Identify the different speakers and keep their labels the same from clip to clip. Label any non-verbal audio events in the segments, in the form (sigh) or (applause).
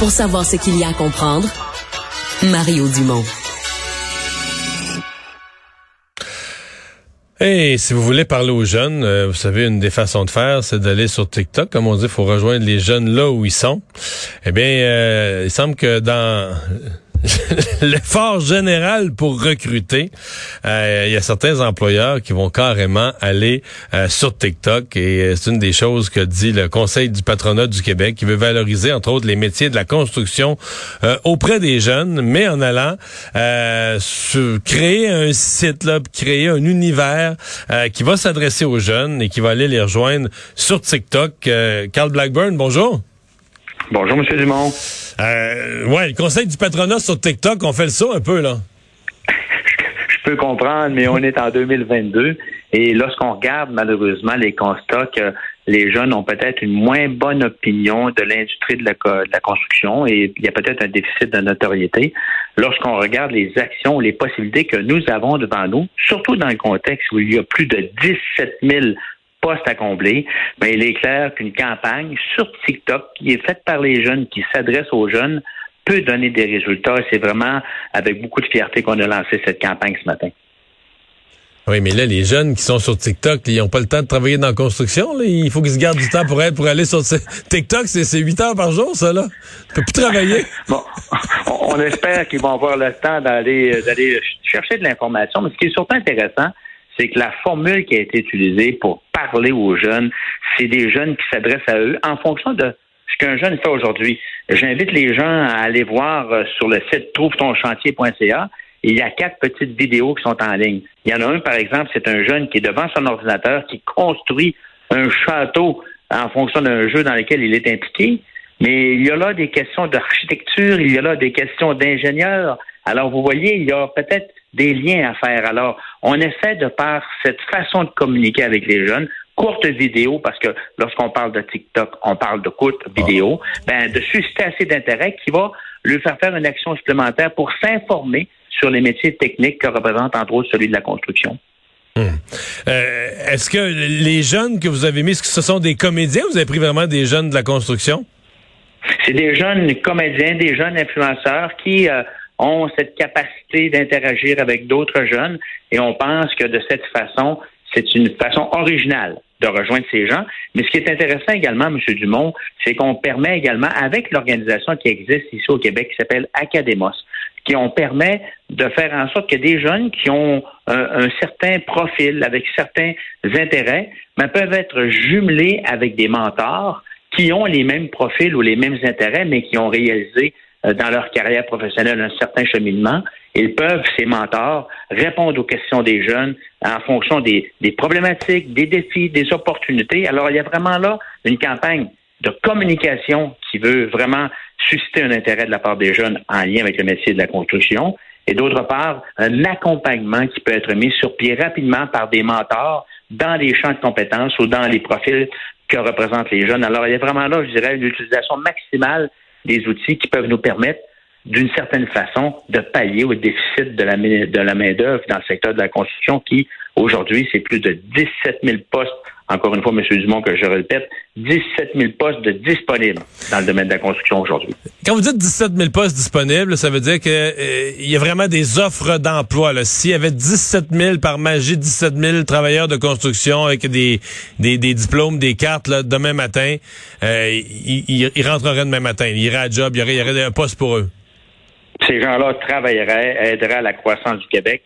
Speaker 1: Pour savoir ce qu'il y a à comprendre, Mario Dumont.
Speaker 2: Et si vous voulez parler aux jeunes, euh, vous savez, une des façons de faire, c'est d'aller sur TikTok. Comme on dit, il faut rejoindre les jeunes là où ils sont. Eh bien, euh, il semble que dans (laughs) l'effort général pour recruter, euh, il y a certains employeurs qui vont carrément aller euh, sur TikTok et euh, c'est une des choses que dit le Conseil du patronat du Québec qui veut valoriser entre autres les métiers de la construction auprès des jeunes, mais en allant créer un site là, créer un univers qui va s'adresser aux jeunes et qui va aller les rejoindre sur TikTok. Carl Blackburn, bonjour.
Speaker 3: Bonjour, M. Dumont.
Speaker 2: Euh, ouais, le conseil du patronat sur TikTok, on fait le saut un peu, là.
Speaker 3: Je peux comprendre, mais on est en 2022 et lorsqu'on regarde malheureusement les constats que les jeunes ont peut-être une moins bonne opinion de l'industrie de la, de la construction et il y a peut-être un déficit de notoriété. Lorsqu'on regarde les actions, les possibilités que nous avons devant nous, surtout dans le contexte où il y a plus de 17 000 poste à combler, mais il est clair qu'une campagne sur TikTok qui est faite par les jeunes, qui s'adresse aux jeunes, peut donner des résultats. C'est vraiment avec beaucoup de fierté qu'on a lancé cette campagne ce matin.
Speaker 2: Oui, mais là, les jeunes qui sont sur TikTok, ils n'ont pas le temps de travailler dans la construction. Il faut qu'ils se gardent du temps pour être, pour aller sur (laughs) TikTok. C'est 8 heures par jour, ça, là. Tu peux plus travailler. (laughs)
Speaker 3: bon, on espère qu'ils vont avoir le temps d'aller d'aller chercher de l'information. Mais ce qui est surtout intéressant, c'est que la formule qui a été utilisée pour parler aux jeunes, c'est des jeunes qui s'adressent à eux en fonction de ce qu'un jeune fait aujourd'hui. J'invite les gens à aller voir euh, sur le site trouve-ton-chantier.ca. Il y a quatre petites vidéos qui sont en ligne. Il y en a un, par exemple, c'est un jeune qui est devant son ordinateur, qui construit un château en fonction d'un jeu dans lequel il est impliqué. Mais il y a là des questions d'architecture, il y a là des questions d'ingénieur. Alors, vous voyez, il y a peut-être des liens à faire. Alors, on essaie de par cette façon de communiquer avec les jeunes, courte vidéo, parce que lorsqu'on parle de TikTok, on parle de courte vidéo, ah. ben, de susciter assez d'intérêt qui va lui faire faire une action supplémentaire pour s'informer sur les métiers techniques que représente entre autres celui de la construction.
Speaker 2: Hmm. Euh, est-ce que les jeunes que vous avez mis, que ce sont des comédiens ou vous avez pris vraiment des jeunes de la construction?
Speaker 3: C'est des jeunes comédiens, des jeunes influenceurs qui euh, ont cette capacité d'interagir avec d'autres jeunes et on pense que de cette façon, c'est une façon originale de rejoindre ces gens. Mais ce qui est intéressant également, M. Dumont, c'est qu'on permet également, avec l'organisation qui existe ici au Québec, qui s'appelle Academos, qui on permet de faire en sorte que des jeunes qui ont un, certain profil, avec certains intérêts, ben, peuvent être jumelés avec des mentors qui ont les mêmes profils ou les mêmes intérêts, mais qui ont réalisé dans leur carrière professionnelle un certain cheminement. Ils peuvent, ces mentors, répondre aux questions des jeunes en fonction des, des problématiques, des défis, des opportunités. Alors, il y a vraiment là une campagne de communication qui veut vraiment susciter un intérêt de la part des jeunes en lien avec le métier de la construction. Et d'autre part, un accompagnement qui peut être mis sur pied rapidement par des mentors dans les champs de compétences ou dans les profils que représentent les jeunes. Alors, il y a vraiment là, je dirais, une utilisation maximale des outils qui peuvent nous permettre d'une certaine façon de pallier au déficit de la, main-d'œuvre dans le secteur de la construction qui, aujourd'hui, c'est plus de 17 000 postes encore une fois, M. Dumont, que je répète, 17 000 postes de disponibles dans le domaine de la construction aujourd'hui.
Speaker 2: Quand vous dites 17 000 postes disponibles, ça veut dire qu'il euh, y a vraiment des offres d'emploi. S'il y avait 17 000 par magie, 17 000 travailleurs de construction avec des, des, diplômes, des cartes là, demain matin, euh, ils, rentreraient demain matin. Ils iraient à job, il y aurait, il y aurait un poste pour eux.
Speaker 3: Ces gens-là travailleraient, aideraient à la croissance du Québec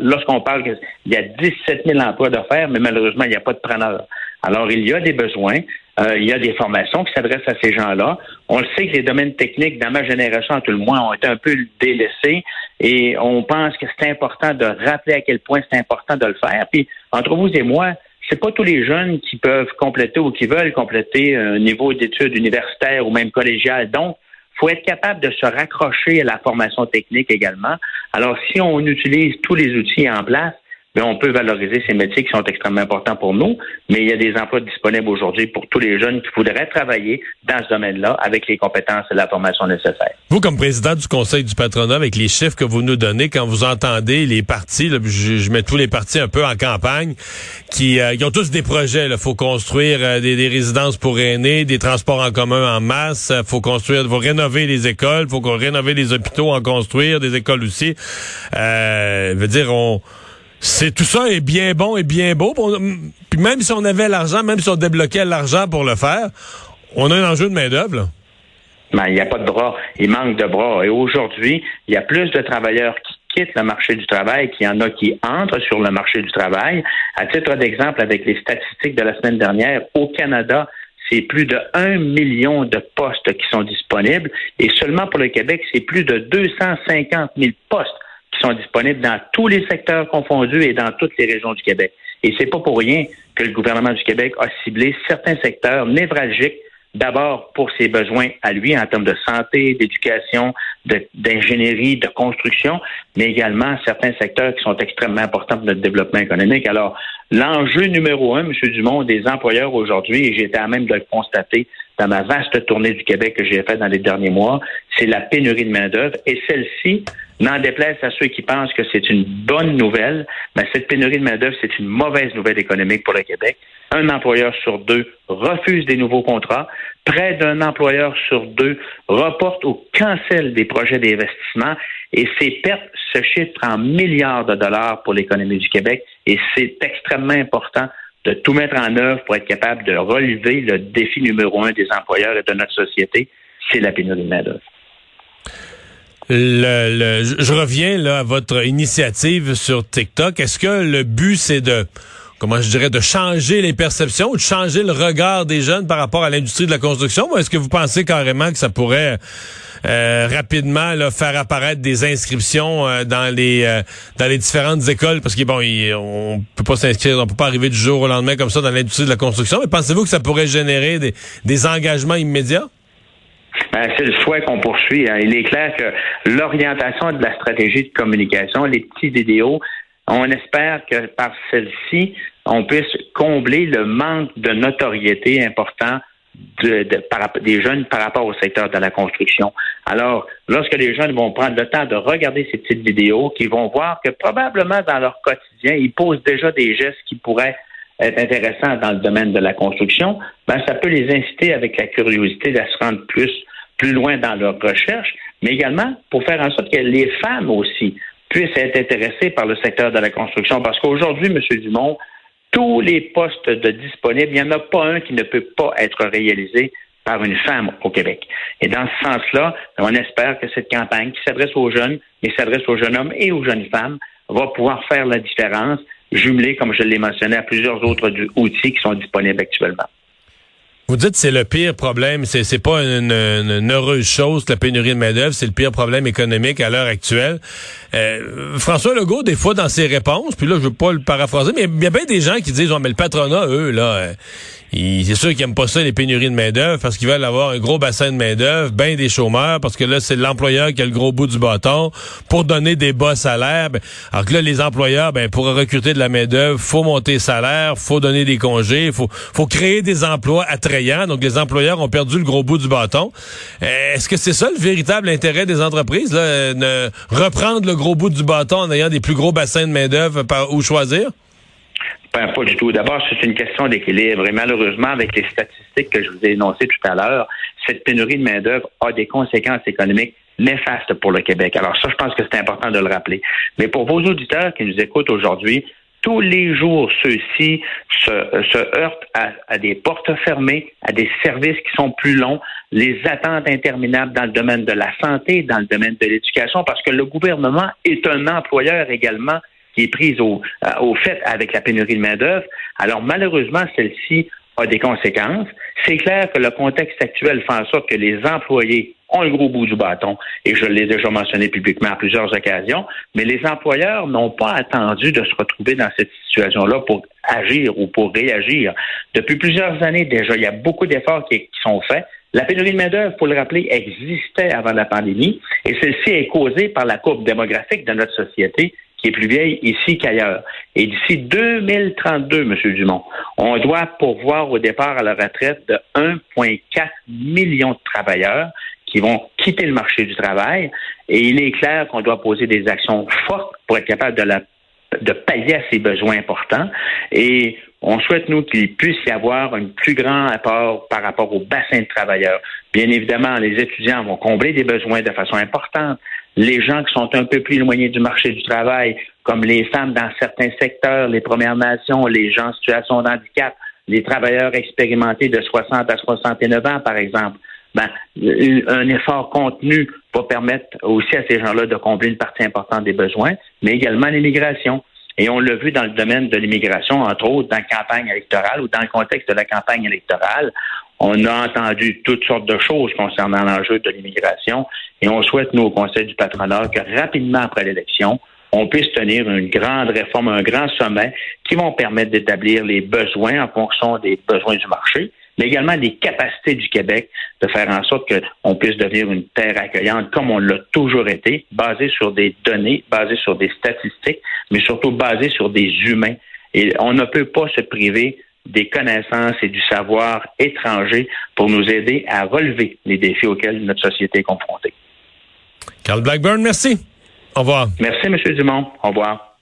Speaker 3: lorsqu'on parle qu'il y a 17 000 emplois d'affaires, mais malheureusement, il n'y a pas de preneurs. Alors, il y a des besoins. Euh, il y a des formations qui s'adressent à ces gens-là. On le sait que les domaines techniques, dans ma génération, tout le moins, ont été un peu délaissés et on pense que c'est important de rappeler à quel point c'est important de le faire. Puis, entre vous et moi, c'est pas tous les jeunes qui peuvent compléter ou qui veulent compléter un niveau d'études universitaires ou même collégiales. Donc, faut être capable de se raccrocher à la formation technique également. Alors, si on utilise tous les outils en place, mais on peut valoriser ces métiers qui sont extrêmement importants pour nous. Mais il y a des emplois disponibles aujourd'hui pour tous les jeunes qui voudraient travailler dans ce domaine-là avec les compétences et la formation nécessaires.
Speaker 2: Vous, comme président du Conseil du patronat, avec les chiffres que vous nous donnez, quand vous entendez les partis, je, mets tous les partis un peu en campagne, qui, euh, ont tous des projets. Il faut construire euh, des, résidences pour aînés, des transports en commun en masse, il faut construire, faut rénover les écoles, faut rénover les hôpitaux, en construire, des écoles aussi. Euh, veut dire, on c'est tout ça est bien bon et bien beau. Puis même si on avait l'argent, même si on débloquait l'argent pour le faire, on a un enjeu de main-d'œuvre.
Speaker 3: Ben, il n'y a pas de bras. Il manque de bras. Et aujourd'hui, il y a plus de travailleurs qui quittent le marché du travail qu'il y en a qui entrent sur le marché du travail. À titre d'exemple, avec les statistiques de la semaine dernière, au Canada, c'est plus de 1 million de postes qui sont disponibles. Et seulement pour le Québec, c'est plus de 250 000 postes qui sont disponibles dans tous les secteurs confondus et dans toutes les régions du Québec. Et c'est pas pour rien que le gouvernement du Québec a ciblé certains secteurs névralgiques d'abord pour ses besoins à lui en termes de santé, d'éducation, d'ingénierie, de, construction, mais également certains secteurs qui sont extrêmement importants pour notre développement économique. Alors, l'enjeu numéro un, M. Dumont, des employeurs aujourd'hui, et j'étais à même de le constater dans ma vaste tournée du Québec que j'ai faite dans les derniers mois, c'est la pénurie de main-d'œuvre. Et celle-ci, n'en déplaise à ceux qui pensent que c'est une bonne nouvelle, mais cette pénurie de main-d'œuvre, c'est une mauvaise nouvelle économique pour le Québec. Un employeur sur deux refuse des nouveaux contrats. Près d'un employeur sur deux reporte ou cancelle des projets d'investissement. Et ces pertes se chiffrent en milliards de dollars pour l'économie du Québec. Et c'est extrêmement important de tout mettre en œuvre pour être capable de relever le défi numéro un des employeurs et de notre société, c'est la pénurie de main-d'œuvre.
Speaker 2: Le, je reviens là à votre initiative sur TikTok. Est-ce que le but c'est de comment je dirais de changer les perceptions ou de changer le regard des jeunes par rapport à l'industrie de la construction? Ou est-ce que vous pensez carrément que ça pourrait euh, rapidement faire apparaître des inscriptions euh, dans les euh, dans les différentes écoles? Parce que bon on peut pas s'inscrire on peut pas arriver du jour au lendemain comme ça dans l'industrie de la construction mais pensez-vous que ça pourrait générer des engagements immédiats?
Speaker 3: Ben, c'est le souhait qu'on poursuit. Hein. Il est clair que l'orientation de la stratégie de communication, les petits vidéos, on espère que par celle-ci, on puisse combler le manque de notoriété important de, des jeunes par rapport au secteur de la construction. Alors, lorsque les jeunes vont prendre le temps de regarder ces petites vidéos, qu'ils vont voir que probablement dans leur quotidien, ils posent déjà des gestes qui pourraient être intéressants dans le domaine de la construction, ben, ça peut les inciter avec la curiosité à se rendre plus, plus loin dans leur recherche, mais également pour faire en sorte que les femmes aussi puissent être intéressées par le secteur de la construction. Parce qu'aujourd'hui, M. Dumont, tous les postes de disponibles, il n'y en a pas un qui ne peut pas être réalisé par une femme au Québec. Et dans ce sens-là, on espère que cette campagne qui s'adresse aux jeunes, mais s'adresse aux jeunes hommes et aux jeunes femmes, va pouvoir faire la différence, jumelée, comme je l'ai mentionné, à plusieurs autres outils qui sont disponibles actuellement.
Speaker 2: Vous dites c'est le pire problème, c'est c'est pas une, heureuse chose la pénurie de main d'œuvre, c'est le pire problème économique à l'heure actuelle. Euh, François Legault, des fois dans ses réponses, puis là je veux pas le paraphraser, mais il y a bien des gens qui disent, oh, mais le patronat, eux là, euh, c'est sûr qu'ils aiment pas ça, les pénuries de main-d'œuvre, parce qu'ils veulent avoir un gros bassin de main-d'œuvre, bien des chômeurs, parce que là, c'est l'employeur qui a le gros bout du bâton pour donner des bas salaires. Ben, alors que là, les employeurs, ben, pour recruter de la main-d'œuvre, faut monter les salaires, faut donner des congés, faut, faut créer des emplois Donc, les employeurs ont perdu le gros bout du bâton. Euh, est-ce que c'est ça le véritable intérêt des entreprises, de reprendre le gros bout du bâton en ayant des plus gros bassins de main-d'œuvre où choisir?
Speaker 3: Ben, pas du tout. D'abord, c'est une question d'équilibre. Et malheureusement, avec les statistiques que je vous ai énoncées tout à l'heure, cette pénurie de main-d'œuvre a des conséquences économiques néfastes pour le Québec. Alors ça, je pense que c'est important de le rappeler. Mais pour vos auditeurs qui nous écoutent aujourd'hui, tous les jours, ceux-ci se, se, heurtent à, à, des portes fermées, à des services qui sont plus longs, les attentes interminables dans le domaine de la santé, dans le domaine de l'éducation, parce que le gouvernement est un employeur également qui est prise au, euh, au fait avec la pénurie de main-d'œuvre. Alors, malheureusement, celle-ci a des conséquences. C'est clair que le contexte actuel fait en sorte que les employés ont un gros bout du bâton, et je l'ai déjà mentionné publiquement à plusieurs occasions, mais les employeurs n'ont pas attendu de se retrouver dans cette situation-là pour agir ou pour réagir. Depuis plusieurs années déjà, il y a beaucoup d'efforts qui, qui sont faits. La pénurie de main-d'œuvre, pour le rappeler, existait avant la pandémie et celle-ci est causée par la courbe démographique de notre société qui est plus vieille ici qu'ailleurs. Et d'ici 2032, M. Dumont, on doit pourvoir au départ à la retraite de 1,4 million de travailleurs qui vont quitter le marché du travail. Et il est clair qu'on doit poser des actions fortes pour être capable de, la, pallier à ces besoins importants. Et on souhaite, nous, qu'il puisse y avoir un plus grand apport par rapport au bassin de travailleurs. Bien évidemment, les étudiants vont combler des besoins de façon importante. Les gens qui sont un peu plus éloignés du marché du travail, comme les femmes dans certains secteurs, les Premières Nations, les gens en situation de handicap, les travailleurs expérimentés de 60 à 69 ans, par exemple, ben, un effort contenu va permettre aussi à ces gens-là de combler une partie importante des besoins, mais également l'immigration. Et on l'a vu dans le domaine de l'immigration, entre autres dans la campagne électorale ou dans le contexte de la campagne électorale. On a entendu toutes sortes de choses concernant l'enjeu de l'immigration et on souhaite, nous, au Conseil du patronat, que rapidement après l'élection, on puisse tenir une grande réforme, un grand sommet qui vont permettre d'établir les besoins en fonction des besoins du marché mais également des capacités du Québec de faire en sorte qu'on puisse devenir une terre accueillante comme on l'a toujours été, basée sur des données, basée sur des statistiques, mais surtout basée sur des humains. Et on ne peut pas se priver des connaissances et du savoir étranger pour nous aider à relever les défis auxquels notre société est confrontée.
Speaker 2: Carl Blackburn, merci. Au revoir.
Speaker 3: Merci, M. Dumont. Au revoir.